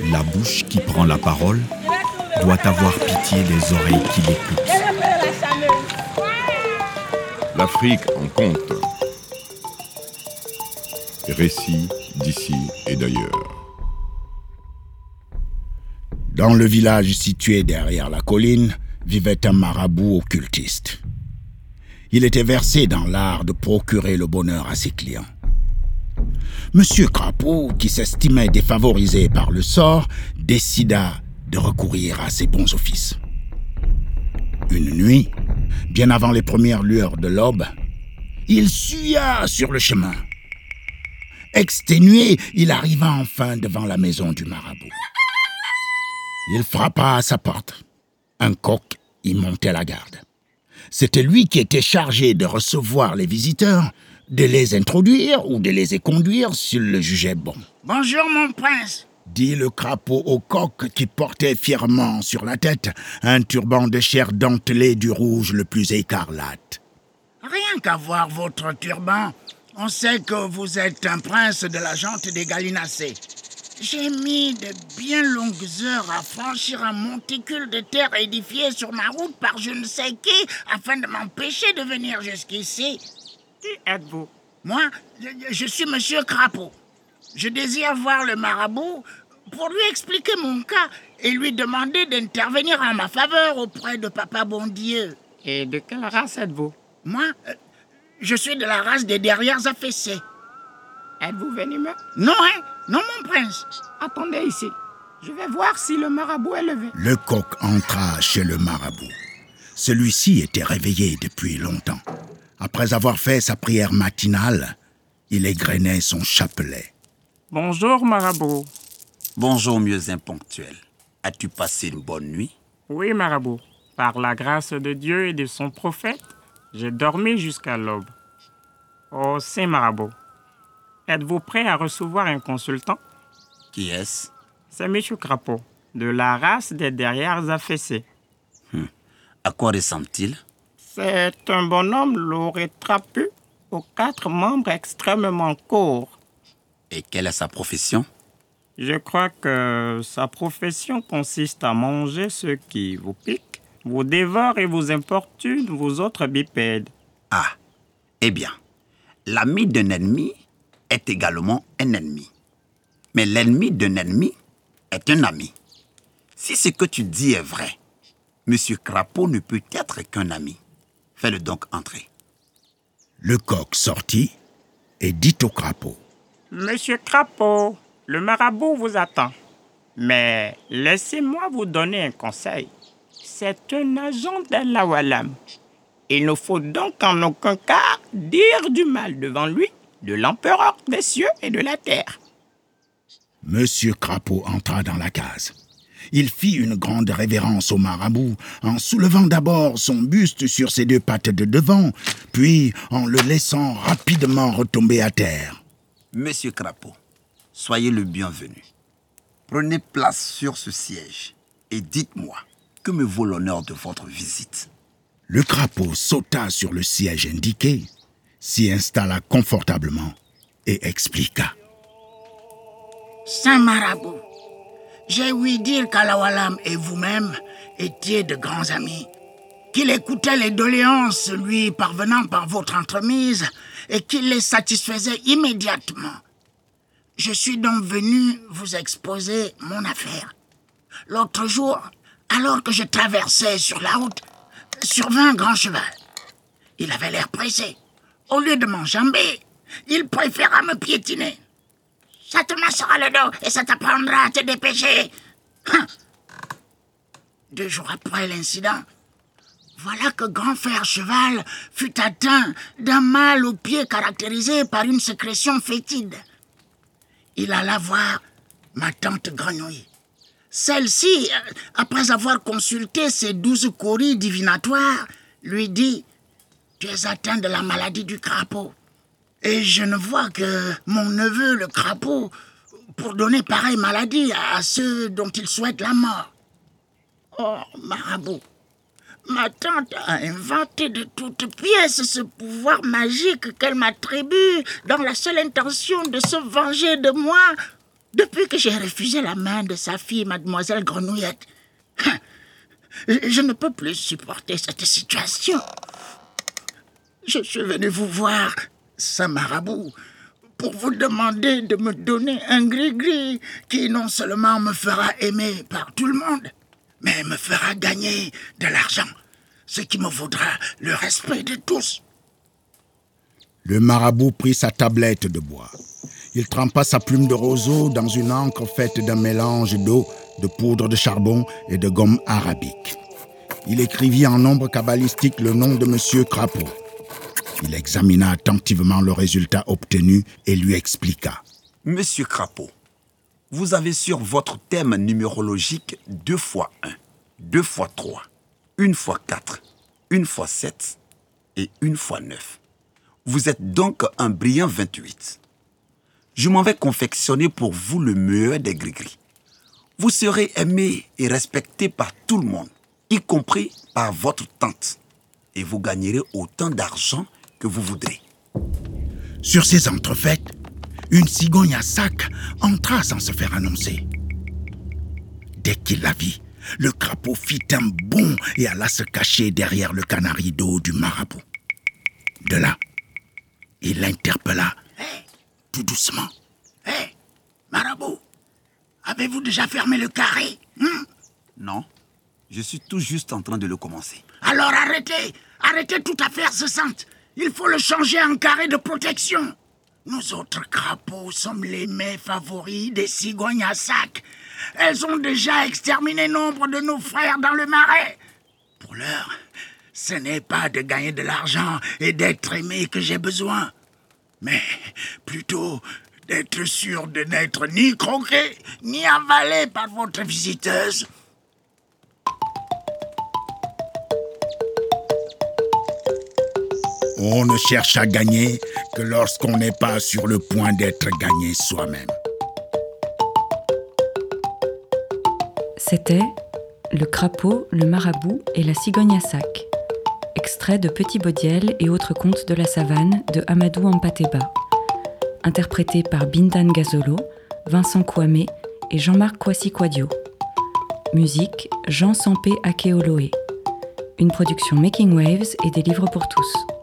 La bouche qui prend la parole doit avoir pitié des oreilles qui l'écoutent. L'Afrique en compte. Récit d'ici et d'ailleurs. Dans le village situé derrière la colline vivait un marabout occultiste. Il était versé dans l'art de procurer le bonheur à ses clients. Monsieur Crapaud, qui s'estimait défavorisé par le sort, décida de recourir à ses bons offices. Une nuit, bien avant les premières lueurs de l'aube, il suya sur le chemin. Exténué, il arriva enfin devant la maison du marabout. Il frappa à sa porte. Un coq y montait la garde. C'était lui qui était chargé de recevoir les visiteurs, de les introduire ou de les conduire s'il le jugeait bon. Bonjour mon prince, dit le crapaud au coq qui portait fièrement sur la tête un turban de chair dentelé du rouge le plus écarlate. Rien qu'à voir votre turban, on sait que vous êtes un prince de la jante des gallinacés. J'ai mis de bien longues heures à franchir un monticule de terre édifié sur ma route par je ne sais qui afin de m'empêcher de venir jusqu'ici. Qui êtes-vous? Moi, je, suis Monsieur Crapaud. Je désire voir le marabout pour lui expliquer mon cas et lui demander d'intervenir en ma faveur auprès de Papa Bondieu. Et de quelle race êtes-vous? Moi, euh, je suis de la race des derrières affaissés. Êtes-vous venimeux Non, hein Non, mon prince. Attendez ici. Je vais voir si le marabout est levé. Le coq entra chez le marabout. Celui-ci était réveillé depuis longtemps. Après avoir fait sa prière matinale, il égrenait son chapelet. Bonjour, marabout. Bonjour, mieux imponctuel. As-tu passé une bonne nuit? Oui, marabout. Par la grâce de Dieu et de son prophète, j'ai dormi jusqu'à l'aube. Oh, Saint Marabout, êtes-vous prêt à recevoir un consultant? Qui est-ce? C'est M. Crapaud, de la race des derrières affaissés. Hum. À quoi ressemble-t-il? C'est un bonhomme lourd et trapu, aux quatre membres extrêmement courts. Et quelle est sa profession? Je crois que sa profession consiste à manger ceux qui vous piquent, vous dévorent et vous importunent, vous autres bipèdes. Ah, eh bien, l'ami d'un ennemi est également un ennemi. Mais l'ennemi d'un ennemi est un ami. Si ce que tu dis est vrai, Monsieur Crapaud ne peut être qu'un ami. Fais-le donc entrer. Le coq sortit et dit au crapaud. Monsieur Crapaud, le marabout vous attend. Mais laissez-moi vous donner un conseil. C'est un agent d'Alawalam. Il ne faut donc en aucun cas dire du mal devant lui de l'empereur des cieux et de la terre. Monsieur Crapaud entra dans la case. Il fit une grande révérence au marabout en soulevant d'abord son buste sur ses deux pattes de devant, puis en le laissant rapidement retomber à terre. Monsieur Crapaud, soyez le bienvenu. Prenez place sur ce siège et dites-moi que me vaut l'honneur de votre visite. Le crapaud sauta sur le siège indiqué, s'y installa confortablement et expliqua. Saint Marabout, j'ai ouï dire qu'Alawalam et vous-même étiez de grands amis, qu'il écoutait les doléances lui parvenant par votre entremise et qu'il les satisfaisait immédiatement. Je suis donc venu vous exposer mon affaire. L'autre jour, alors que je traversais sur la route, survint un grand cheval. Il avait l'air pressé. Au lieu de m'enjamber, il préféra me piétiner. Ça te massera le dos et ça t'apprendra à te dépêcher. Hein. Deux jours après l'incident, voilà que Grand Frère Cheval fut atteint d'un mal au pied caractérisé par une sécrétion fétide. Il alla voir ma tante Grenouille. Celle-ci, euh, après avoir consulté ses douze coris divinatoires, lui dit Tu es atteint de la maladie du crapaud. Et je ne vois que mon neveu, le crapaud, pour donner pareille maladie à ceux dont il souhaite la mort. Oh, marabout, ma tante a inventé de toutes pièces ce pouvoir magique qu'elle m'attribue dans la seule intention de se venger de moi Depuis que j'ai refusé la main de sa fille, mademoiselle Grenouillette, je ne peux plus supporter cette situation. Je suis venu vous voir, Saint Marabout, pour vous demander de me donner un gris-gris qui non seulement me fera aimer par tout le monde, mais me fera gagner de l'argent, ce qui me vaudra le respect de tous. Le marabout prit sa tablette de bois. Il trempa sa plume de roseau dans une encre faite d'un mélange d'eau, de poudre de charbon et de gomme arabique. Il écrivit en nombre cabalistique le nom de Monsieur Crapaud. Il examina attentivement le résultat obtenu et lui expliqua. Monsieur Crapaud, vous avez sur votre thème numérologique 2 fois 1, 2 fois 3, 1 fois 4, 1 fois 7 et 1 fois 9. Vous êtes donc un brillant 28. Je m'en vais confectionner pour vous le meilleur des gris-gris. Vous serez aimé et respecté par tout le monde, y compris par votre tante. Et vous gagnerez autant d'argent que vous voudrez. Sur ces entrefaites, une cigogne à sac entra sans se faire annoncer. Dès qu'il la vit, le crapaud fit un bond et alla se cacher derrière le canari d'eau du marabout. De là, il l'interpella tout doucement. Hé, marabout, avez-vous déjà fermé le carré? Hein? Non, je suis tout juste en train de le commencer. Alors arrêtez, arrêtez toute affaire cessante. Il faut le changer en carré de protection. Nous autres crapauds sommes les mets favoris des cigognes à sac. Elles ont déjà exterminé nombre de nos frères dans le marais. Pour l'heure, ce n'est pas de gagner de l'argent et d'être aimé que j'ai besoin, mais plutôt d'être sûr de n'être ni croqué ni avalé par votre visiteuse. On ne cherche à gagner que lorsqu'on n'est pas sur le point d'être gagné soi-même. C'était Le crapaud, le marabout et la cigogne à sac. Extrait de Petit Baudiel et autres contes de la savane de Amadou Ampateba. Interprété par Bindan Gazolo, Vincent Kwame et Jean-Marc Kwasi Kwadio. Musique Jean Sampé Akeoloé. Une production Making Waves et des livres pour tous.